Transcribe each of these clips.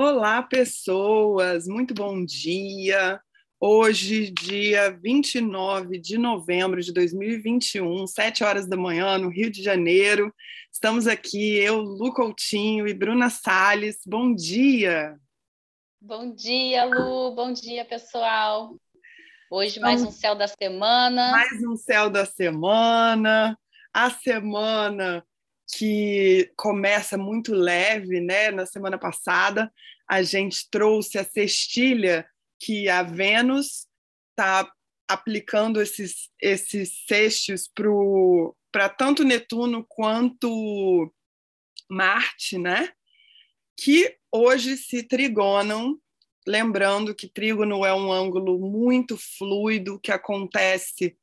Olá, pessoas, muito bom dia. Hoje, dia 29 de novembro de 2021, 7 horas da manhã, no Rio de Janeiro. Estamos aqui, eu, Lu Coutinho e Bruna Salles. Bom dia! Bom dia, Lu. Bom dia, pessoal. Hoje, mais um céu da semana. Mais um céu da semana. A semana que começa muito leve, né? Na semana passada, a gente trouxe a cestilha que a Vênus está aplicando esses, esses cestos para tanto Netuno quanto Marte, né? Que hoje se trigonam, lembrando que trígono é um ângulo muito fluido que acontece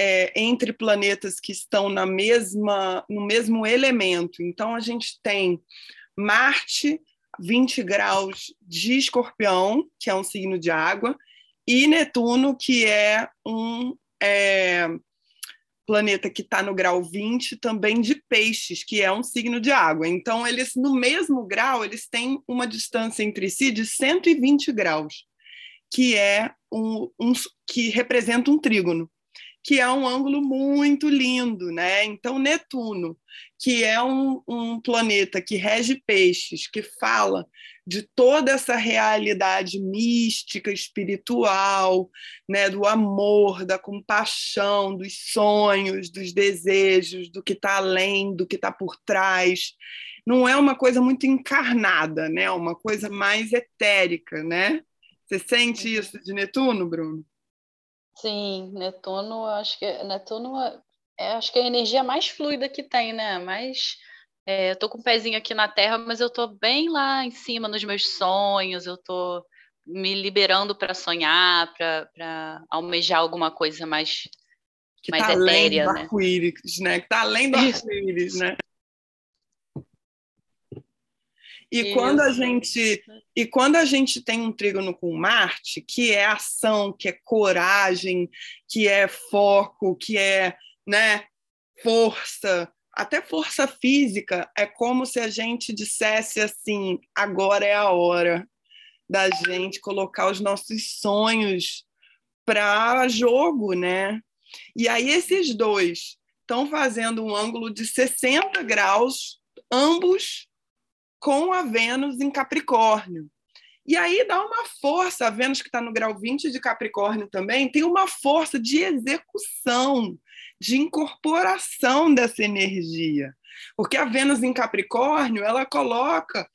é, entre planetas que estão na mesma, no mesmo elemento. Então, a gente tem Marte, 20 graus de escorpião, que é um signo de água, e Netuno, que é um é, planeta que está no grau 20, também de peixes, que é um signo de água. Então, eles, no mesmo grau, eles têm uma distância entre si de 120 graus, que é um, um que representa um trígono que é um ângulo muito lindo, né? Então, Netuno, que é um, um planeta que rege peixes, que fala de toda essa realidade mística, espiritual, né, do amor, da compaixão, dos sonhos, dos desejos, do que está além, do que está por trás. Não é uma coisa muito encarnada, né? É uma coisa mais etérica, né? Você sente uhum. isso de Netuno, Bruno? Sim, Netuno, acho que Netuno é, é, acho que é a energia mais fluida que tem, né? Mais é, eu tô com o um pezinho aqui na terra, mas eu tô bem lá em cima nos meus sonhos, eu tô me liberando para sonhar, para almejar alguma coisa mais que mais tá etérea, além do né? arco-íris, né? Que tá além do arco-íris, né? E Isso. quando a gente e quando a gente tem um trígono com Marte, que é ação, que é coragem, que é foco, que é, né, força, até força física, é como se a gente dissesse assim: agora é a hora da gente colocar os nossos sonhos para jogo, né? E aí esses dois estão fazendo um ângulo de 60 graus, ambos com a Vênus em Capricórnio. E aí dá uma força, a Vênus que está no grau 20 de Capricórnio também, tem uma força de execução, de incorporação dessa energia. Porque a Vênus em Capricórnio, ela coloca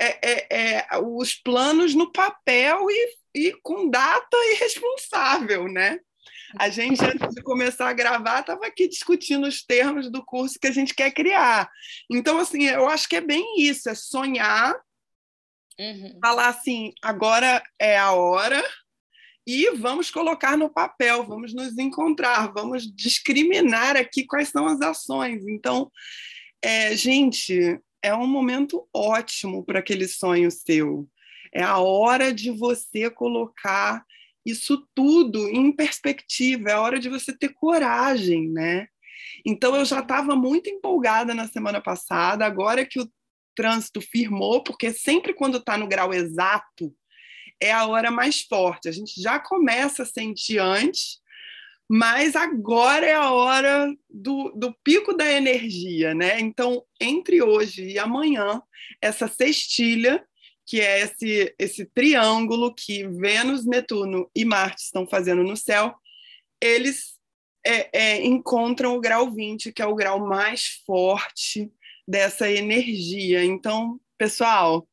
é, é, é, os planos no papel e, e com data irresponsável, né? A gente, antes de começar a gravar, estava aqui discutindo os termos do curso que a gente quer criar. Então, assim, eu acho que é bem isso: é sonhar, uhum. falar assim, agora é a hora, e vamos colocar no papel, vamos nos encontrar, vamos discriminar aqui quais são as ações. Então, é, gente, é um momento ótimo para aquele sonho seu. É a hora de você colocar isso tudo em perspectiva, é hora de você ter coragem, né? Então eu já estava muito empolgada na semana passada, agora que o trânsito firmou, porque sempre quando está no grau exato é a hora mais forte. A gente já começa a sentir antes, mas agora é a hora do, do pico da energia, né? Então, entre hoje e amanhã, essa cestilha que é esse, esse triângulo que Vênus, Netuno e Marte estão fazendo no céu, eles é, é, encontram o grau 20, que é o grau mais forte dessa energia. Então, pessoal,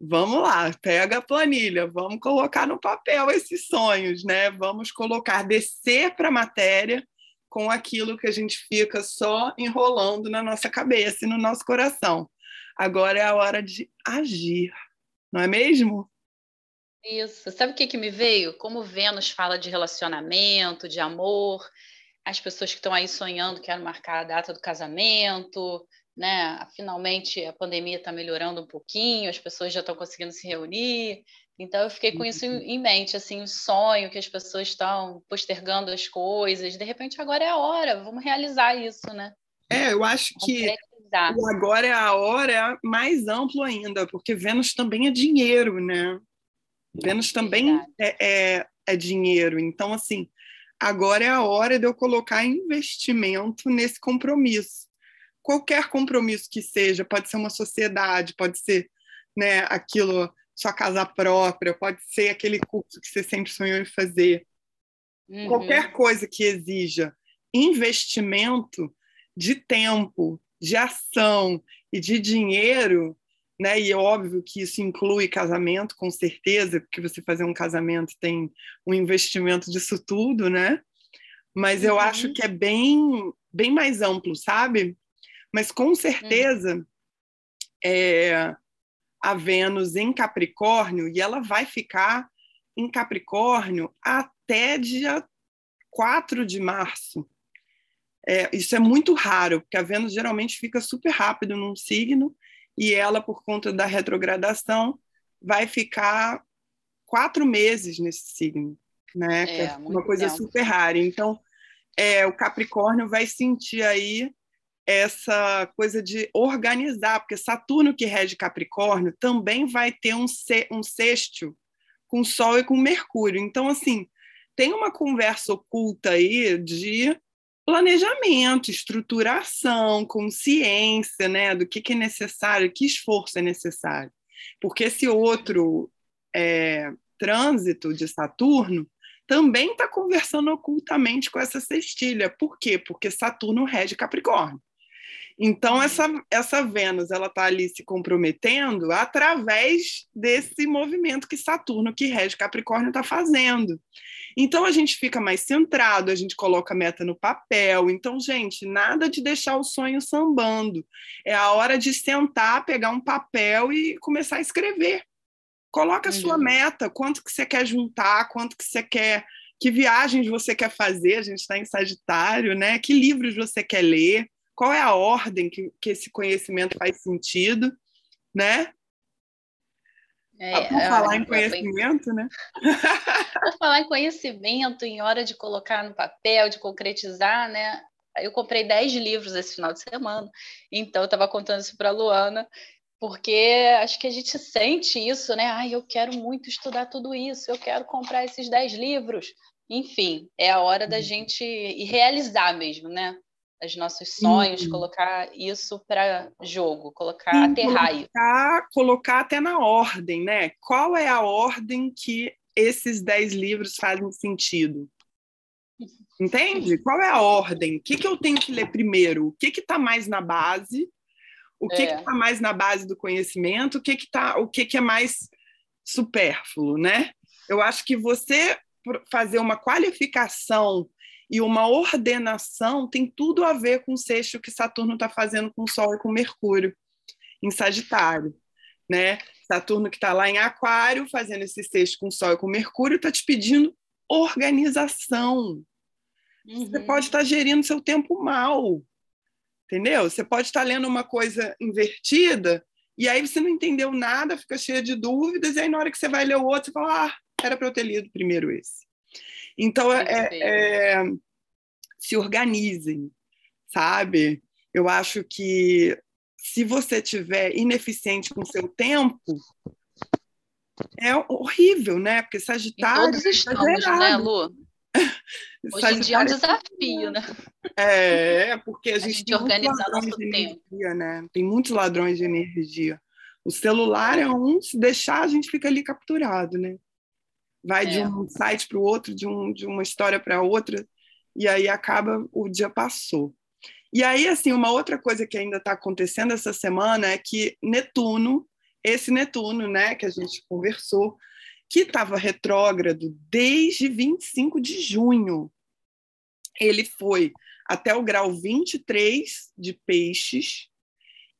vamos lá, pega a planilha, vamos colocar no papel esses sonhos, né? Vamos colocar, descer para a matéria com aquilo que a gente fica só enrolando na nossa cabeça e no nosso coração. Agora é a hora de agir não é mesmo? Isso. Sabe o que, que me veio? Como Vênus fala de relacionamento, de amor, as pessoas que estão aí sonhando querem marcar a data do casamento, né? Finalmente a pandemia está melhorando um pouquinho, as pessoas já estão conseguindo se reunir. Então eu fiquei com isso em mente, assim, o sonho que as pessoas estão postergando as coisas. De repente agora é a hora, vamos realizar isso, né? É, eu acho que Tá. E agora é a hora mais amplo ainda, porque Vênus também é dinheiro, né? Vênus também é, é, é dinheiro. Então, assim, agora é a hora de eu colocar investimento nesse compromisso. Qualquer compromisso que seja, pode ser uma sociedade, pode ser né, aquilo, sua casa própria, pode ser aquele curso que você sempre sonhou em fazer. Uhum. Qualquer coisa que exija investimento de tempo, de ação e de dinheiro, né? E é óbvio que isso inclui casamento, com certeza, porque você fazer um casamento tem um investimento disso tudo, né? Mas eu uhum. acho que é bem, bem mais amplo, sabe? Mas com certeza uhum. é, a Vênus em Capricórnio, e ela vai ficar em Capricórnio até dia 4 de março. É, isso é muito raro, porque a Vênus geralmente fica super rápido num signo e ela, por conta da retrogradação, vai ficar quatro meses nesse signo, né? É, é uma coisa tempo. super rara. Então, é, o Capricórnio vai sentir aí essa coisa de organizar, porque Saturno, que rege Capricórnio, também vai ter um, um sexto com Sol e com Mercúrio. Então, assim, tem uma conversa oculta aí de planejamento, estruturação, consciência né, do que, que é necessário, que esforço é necessário. Porque esse outro é, trânsito de Saturno também está conversando ocultamente com essa cestilha. Por quê? Porque Saturno rege Capricórnio. Então, essa, essa Vênus ela está ali se comprometendo através desse movimento que Saturno, que rege Capricórnio, está fazendo. Então a gente fica mais centrado, a gente coloca a meta no papel. Então, gente, nada de deixar o sonho sambando. É a hora de sentar, pegar um papel e começar a escrever. Coloca a sua uhum. meta, quanto que você quer juntar, quanto que você quer, que viagens você quer fazer, a gente está em Sagitário, né? Que livros você quer ler, qual é a ordem que, que esse conhecimento faz sentido, né? É, por falar em conhecimento, né? Por falar em conhecimento, em hora de colocar no papel, de concretizar, né? Eu comprei 10 livros esse final de semana, então eu estava contando isso para a Luana, porque acho que a gente sente isso, né? Ai, eu quero muito estudar tudo isso, eu quero comprar esses 10 livros. Enfim, é a hora da uhum. gente ir realizar mesmo, né? Os nossos sonhos, Sim. colocar isso para jogo, colocar, Sim, aterrar colocar, colocar até na ordem, né? Qual é a ordem que esses dez livros fazem sentido? Entende? Qual é a ordem? O que, que eu tenho que ler primeiro? O que está mais na base? O que é. está mais na base do conhecimento? O que, que, tá, o que, que é mais supérfluo, né? Eu acho que você fazer uma qualificação e uma ordenação tem tudo a ver com o sexto que Saturno está fazendo com o Sol e com Mercúrio, em Sagitário. Né? Saturno que está lá em Aquário, fazendo esse sexto com o Sol e com Mercúrio, está te pedindo organização. Uhum. Você pode estar tá gerindo seu tempo mal, entendeu? Você pode estar tá lendo uma coisa invertida e aí você não entendeu nada, fica cheia de dúvidas, e aí na hora que você vai ler o outro, você fala, ah, era para eu ter lido primeiro esse. Então, é, é, é, se organizem, sabe? Eu acho que se você tiver ineficiente com o seu tempo, é horrível, né? Porque Sagitário. E todos estamos, é né, Lu? Hoje em dia é um desafio, né? É, porque a gente, a gente tem organizar nosso tempo. Energia, né? Tem muitos ladrões de energia. O celular é um, se deixar, a gente fica ali capturado, né? Vai é. de um site para o outro, de, um, de uma história para outra, e aí acaba, o dia passou. E aí, assim, uma outra coisa que ainda está acontecendo essa semana é que Netuno, esse Netuno, né, que a gente conversou, que estava retrógrado desde 25 de junho, ele foi até o grau 23 de peixes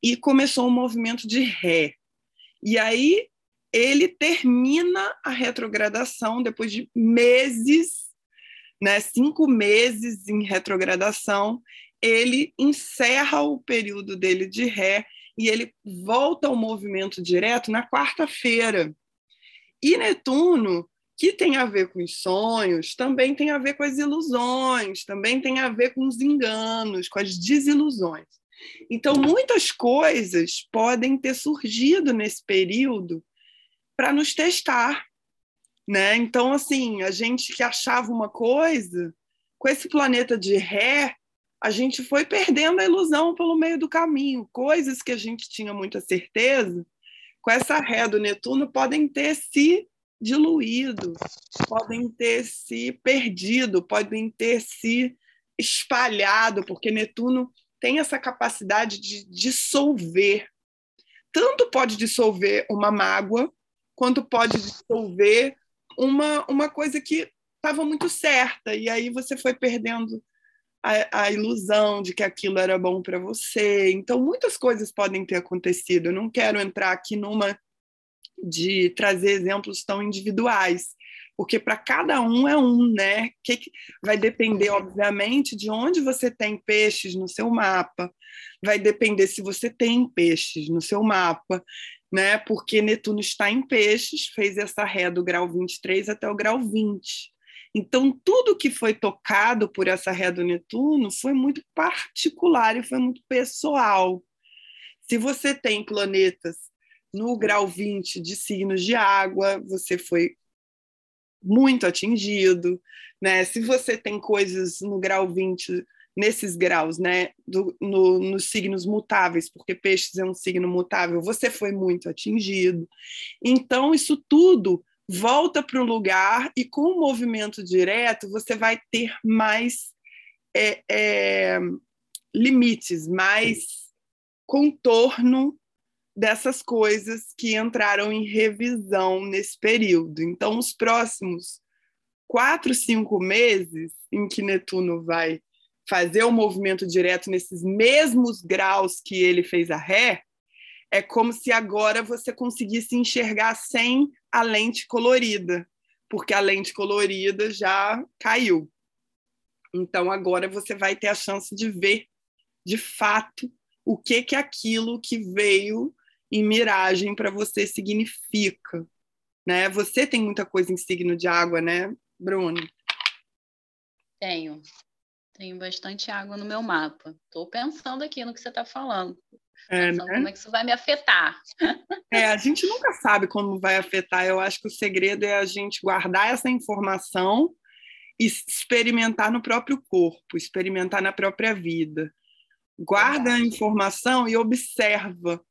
e começou um movimento de ré. E aí ele termina a retrogradação depois de meses, né, cinco meses em retrogradação, ele encerra o período dele de ré e ele volta ao movimento direto na quarta-feira. E Netuno, que tem a ver com os sonhos, também tem a ver com as ilusões, também tem a ver com os enganos, com as desilusões. Então, muitas coisas podem ter surgido nesse período para nos testar. Né? Então, assim, a gente que achava uma coisa, com esse planeta de ré, a gente foi perdendo a ilusão pelo meio do caminho. Coisas que a gente tinha muita certeza, com essa ré do Netuno, podem ter se diluído, podem ter se perdido, podem ter se espalhado, porque Netuno tem essa capacidade de dissolver. Tanto pode dissolver uma mágoa, quanto pode dissolver uma, uma coisa que estava muito certa, e aí você foi perdendo a, a ilusão de que aquilo era bom para você. Então, muitas coisas podem ter acontecido. Eu não quero entrar aqui numa de trazer exemplos tão individuais, porque para cada um é um, né? Que, que vai depender, obviamente, de onde você tem peixes no seu mapa, vai depender se você tem peixes no seu mapa, né? Porque Netuno está em peixes, fez essa ré do grau 23 até o grau 20. Então, tudo que foi tocado por essa ré do Netuno foi muito particular e foi muito pessoal. Se você tem planetas no grau 20 de signos de água, você foi muito atingido, né? Se você tem coisas no grau 20 nesses graus, né, do, no, nos signos mutáveis, porque peixes é um signo mutável, você foi muito atingido. Então, isso tudo volta para o lugar e com o movimento direto você vai ter mais é, é, limites, mais contorno dessas coisas que entraram em revisão nesse período. Então, os próximos quatro, cinco meses em que Netuno vai fazer o movimento direto nesses mesmos graus que ele fez a ré, é como se agora você conseguisse enxergar sem a lente colorida, porque a lente colorida já caiu. Então agora você vai ter a chance de ver de fato o que que aquilo que veio em miragem para você significa, né? Você tem muita coisa em signo de água, né, Bruno? Tenho. Tenho bastante água no meu mapa. Estou pensando aqui no que você está falando. É, né? Como é que isso vai me afetar? É, a gente nunca sabe como vai afetar. Eu acho que o segredo é a gente guardar essa informação e experimentar no próprio corpo, experimentar na própria vida. Guarda a informação e observa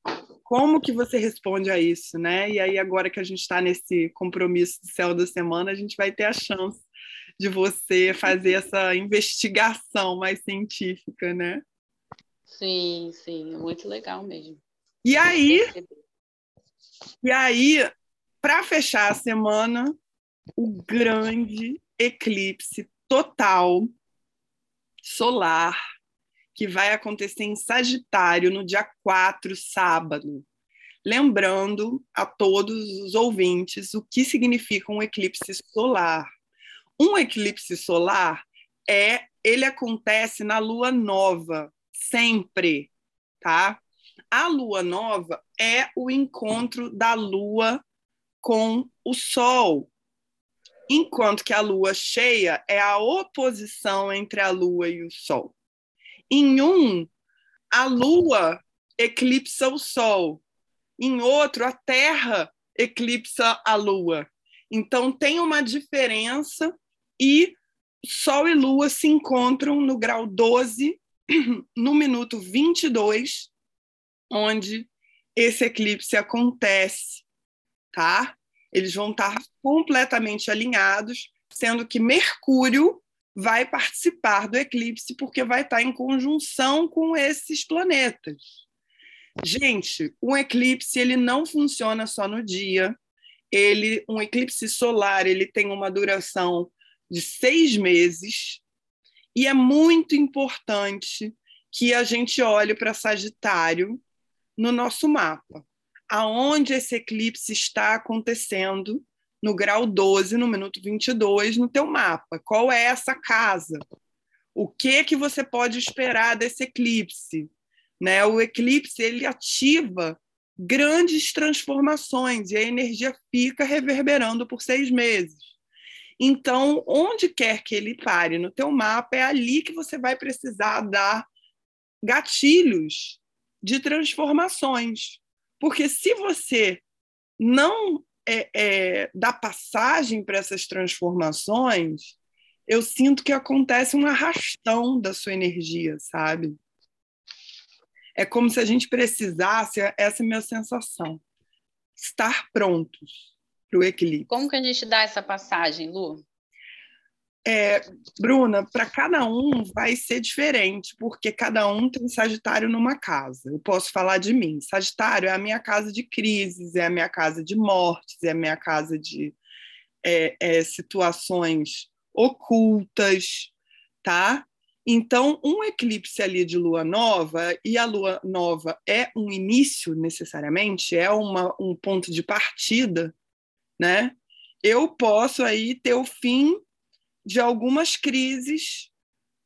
como que você responde a isso, né? E aí agora que a gente está nesse compromisso do céu da semana, a gente vai ter a chance de você fazer essa investigação mais científica, né? Sim, sim, é muito legal mesmo. E aí, e aí, para fechar a semana, o grande eclipse total solar que vai acontecer em Sagitário no dia 4, sábado. Lembrando a todos os ouvintes o que significa um eclipse solar. Um eclipse solar é ele acontece na lua nova, sempre, tá? A lua nova é o encontro da lua com o sol, enquanto que a lua cheia é a oposição entre a lua e o sol. Em um, a Lua eclipsa o Sol. Em outro, a Terra eclipsa a Lua. Então, tem uma diferença e Sol e Lua se encontram no grau 12, no minuto 22, onde esse eclipse acontece, tá? Eles vão estar completamente alinhados, sendo que Mercúrio vai participar do eclipse porque vai estar em conjunção com esses planetas. Gente, um eclipse ele não funciona só no dia. Ele, um eclipse solar, ele tem uma duração de seis meses e é muito importante que a gente olhe para Sagitário no nosso mapa, aonde esse eclipse está acontecendo no grau 12, no minuto 22, no teu mapa. Qual é essa casa? O que que você pode esperar desse eclipse? Né? O eclipse ele ativa grandes transformações e a energia fica reverberando por seis meses. Então, onde quer que ele pare no teu mapa, é ali que você vai precisar dar gatilhos de transformações. Porque se você não é, é, dá passagem para essas transformações, eu sinto que acontece um arrastão da sua energia, sabe? É como se a gente precisasse, essa é a minha sensação, estar prontos para o equilíbrio. Como que a gente dá essa passagem, Lu? É, Bruna, para cada um vai ser diferente, porque cada um tem Sagitário numa casa. Eu posso falar de mim. Sagitário é a minha casa de crises, é a minha casa de mortes, é a minha casa de é, é, situações ocultas, tá? Então, um eclipse ali de lua nova, e a lua nova é um início necessariamente, é uma, um ponto de partida, né? Eu posso aí ter o fim de algumas crises,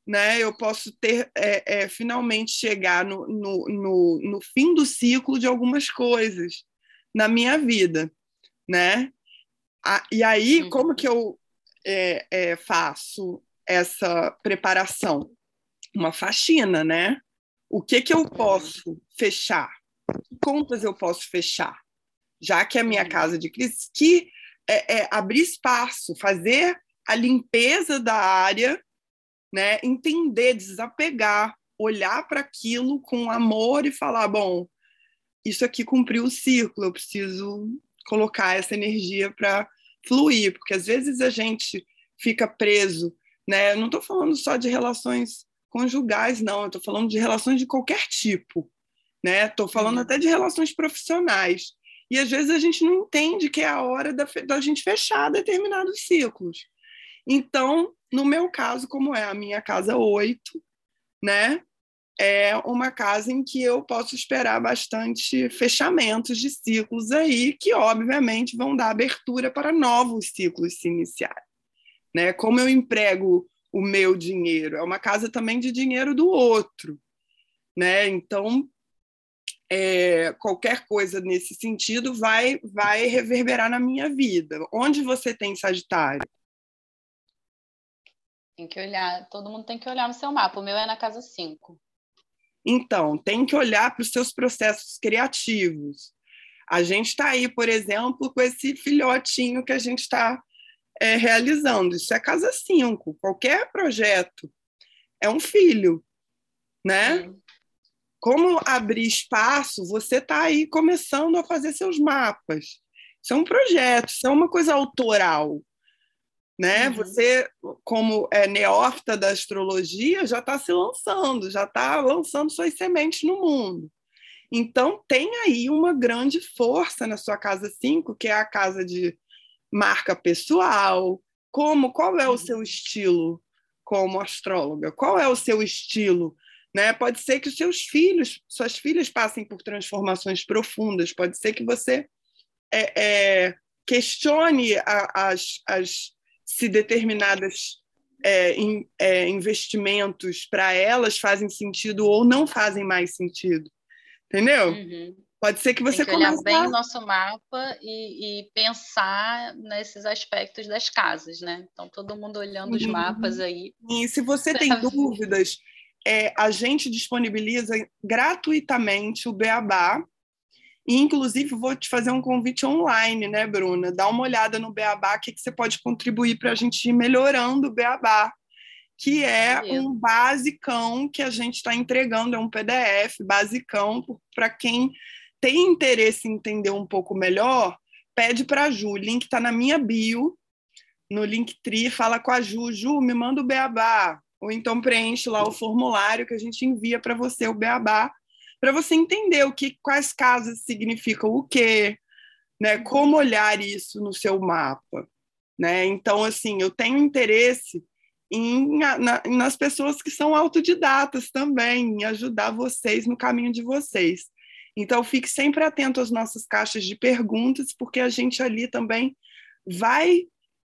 né? Eu posso ter é, é, finalmente chegar no, no, no, no fim do ciclo de algumas coisas na minha vida, né? e aí, uhum. como que eu é, é, faço essa preparação? Uma faxina, né? O que, que eu uhum. posso fechar? Que contas eu posso fechar? Já que é a minha casa de crise, que é, é abrir espaço, fazer a limpeza da área, né? entender, desapegar, olhar para aquilo com amor e falar: bom, isso aqui cumpriu o ciclo, eu preciso colocar essa energia para fluir, porque às vezes a gente fica preso, né? Eu não estou falando só de relações conjugais, não, eu estou falando de relações de qualquer tipo, né? Estou falando uhum. até de relações profissionais. E às vezes a gente não entende que é a hora da, da gente fechar determinados ciclos. Então, no meu caso, como é a minha casa 8, né? É uma casa em que eu posso esperar bastante fechamentos de ciclos aí, que obviamente vão dar abertura para novos ciclos se iniciarem. Né? Como eu emprego o meu dinheiro? É uma casa também de dinheiro do outro. Né? Então, é, qualquer coisa nesse sentido vai, vai reverberar na minha vida. Onde você tem Sagitário? Tem que olhar, todo mundo tem que olhar no seu mapa. O meu é na casa 5. Então, tem que olhar para os seus processos criativos. A gente está aí, por exemplo, com esse filhotinho que a gente está é, realizando. Isso é casa 5. Qualquer projeto é um filho, né? Sim. Como abrir espaço, você está aí começando a fazer seus mapas. Isso é um projeto, isso é uma coisa autoral né? Uhum. Você, como é neófita da astrologia, já está se lançando, já está lançando suas sementes no mundo. Então, tem aí uma grande força na sua casa 5, que é a casa de marca pessoal. Como, qual é o seu uhum. estilo como astróloga? Qual é o seu estilo? Né? Pode ser que os seus filhos, suas filhas passem por transformações profundas, pode ser que você é, é, questione a, as, as se determinadas é, in, é, investimentos para elas fazem sentido ou não fazem mais sentido. Entendeu? Uhum. Pode ser que você Tem que olhar bem o nosso mapa e, e, pensar nesses aspectos das casas, né? Então, todo mundo olhando uhum. os mapas aí. E se você tem dúvidas, é, a gente disponibiliza gratuitamente o Beabá, e, inclusive, vou te fazer um convite online, né, Bruna? Dá uma olhada no Beabá, o que, que você pode contribuir para a gente ir melhorando o Beabá, que é um basicão que a gente está entregando, é um PDF basicão para quem tem interesse em entender um pouco melhor, pede para a Ju. O link está na minha bio, no Linktree, fala com a Ju. Ju, me manda o Beabá. Ou então preenche lá o formulário que a gente envia para você, o Beabá para você entender o que, quais casas significam o quê, né? Como olhar isso no seu mapa, né? Então, assim, eu tenho interesse em, na, nas pessoas que são autodidatas também, em ajudar vocês no caminho de vocês. Então, fique sempre atento às nossas caixas de perguntas, porque a gente ali também vai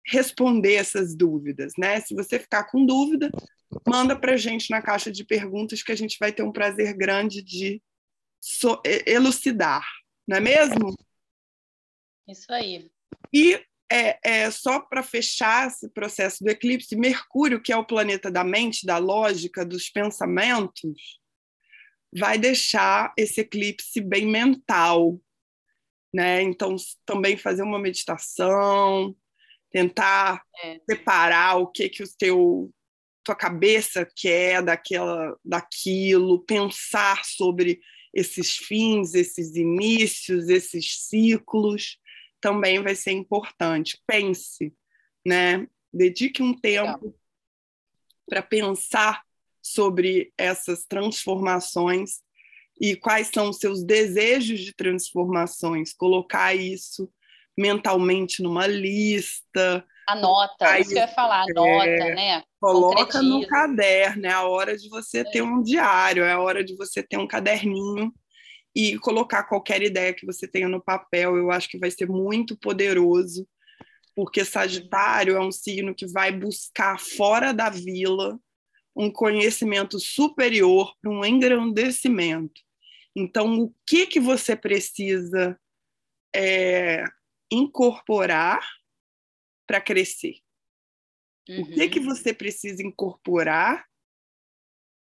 responder essas dúvidas, né? Se você ficar com dúvida, manda para a gente na caixa de perguntas que a gente vai ter um prazer grande de so elucidar, não é mesmo? Isso aí. E é, é só para fechar esse processo do eclipse, Mercúrio, que é o planeta da mente, da lógica, dos pensamentos, vai deixar esse eclipse bem mental, né? Então, também fazer uma meditação, tentar é. separar o que que o teu tua cabeça quer daquela daquilo, pensar sobre esses fins, esses inícios, esses ciclos, também vai ser importante. Pense, né? Dedique um tempo para pensar sobre essas transformações e quais são os seus desejos de transformações, colocar isso mentalmente numa lista. Anota, isso que eu ia falar, anota, é, né? Coloca no caderno, é a hora de você é. ter um diário, é a hora de você ter um caderninho e colocar qualquer ideia que você tenha no papel. Eu acho que vai ser muito poderoso, porque Sagitário é um signo que vai buscar fora da vila um conhecimento superior para um engrandecimento. Então, o que que você precisa é, incorporar para crescer? Uhum. O que que uhum. você precisa incorporar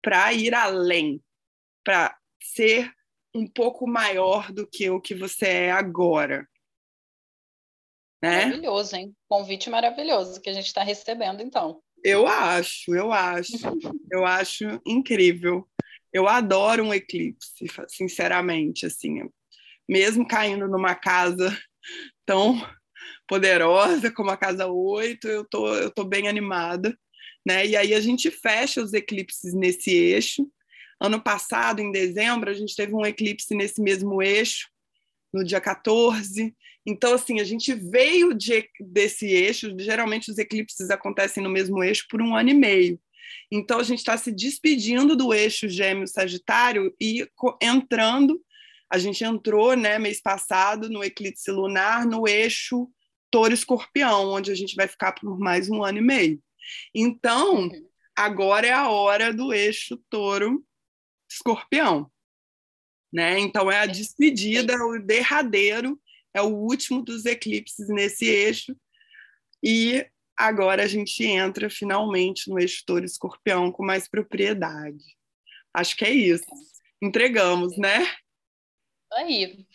para ir além, para ser um pouco maior do que o que você é agora? Né? Maravilhoso, hein? Convite maravilhoso que a gente está recebendo, então. Eu acho, eu acho, eu acho incrível. Eu adoro um eclipse, sinceramente, assim, mesmo caindo numa casa tão poderosa como a casa 8, eu tô, eu tô bem animada, né? E aí a gente fecha os eclipses nesse eixo. Ano passado, em dezembro, a gente teve um eclipse nesse mesmo eixo, no dia 14. Então, assim, a gente veio de, desse eixo, geralmente os eclipses acontecem no mesmo eixo por um ano e meio. Então, a gente está se despedindo do eixo Gêmeo-Sagitário e entrando. A gente entrou, né, mês passado, no eclipse lunar, no eixo Touro-Escorpião, onde a gente vai ficar por mais um ano e meio. Então, uhum. agora é a hora do eixo Touro-Escorpião. Né? Então, é a despedida, o derradeiro, é o último dos eclipses nesse eixo. E agora a gente entra finalmente no eixo Touro Escorpião com mais propriedade. Acho que é isso. Entregamos, né? Aí,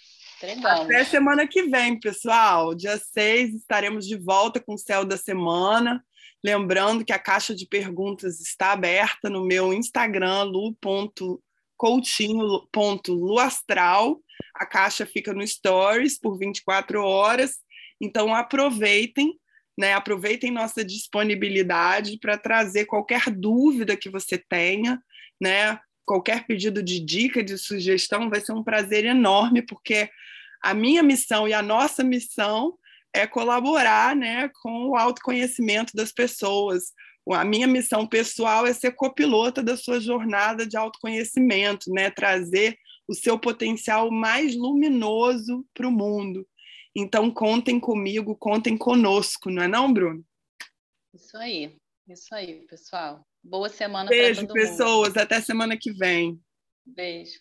Até semana que vem, pessoal. Dia 6 estaremos de volta com o Céu da Semana. Lembrando que a caixa de perguntas está aberta no meu Instagram, lu.coutinho.luastral. A caixa fica no Stories por 24 horas. Então aproveitem né? Aproveitem nossa disponibilidade para trazer qualquer dúvida que você tenha, né? Qualquer pedido de dica, de sugestão, vai ser um prazer enorme, porque a minha missão e a nossa missão é colaborar, né, com o autoconhecimento das pessoas. A minha missão pessoal é ser copilota da sua jornada de autoconhecimento, né, trazer o seu potencial mais luminoso para o mundo. Então, contem comigo, contem conosco, não é não, Bruno? Isso aí, isso aí, pessoal. Boa semana para todo mundo. Beijo, pessoas. Até semana que vem. Beijo.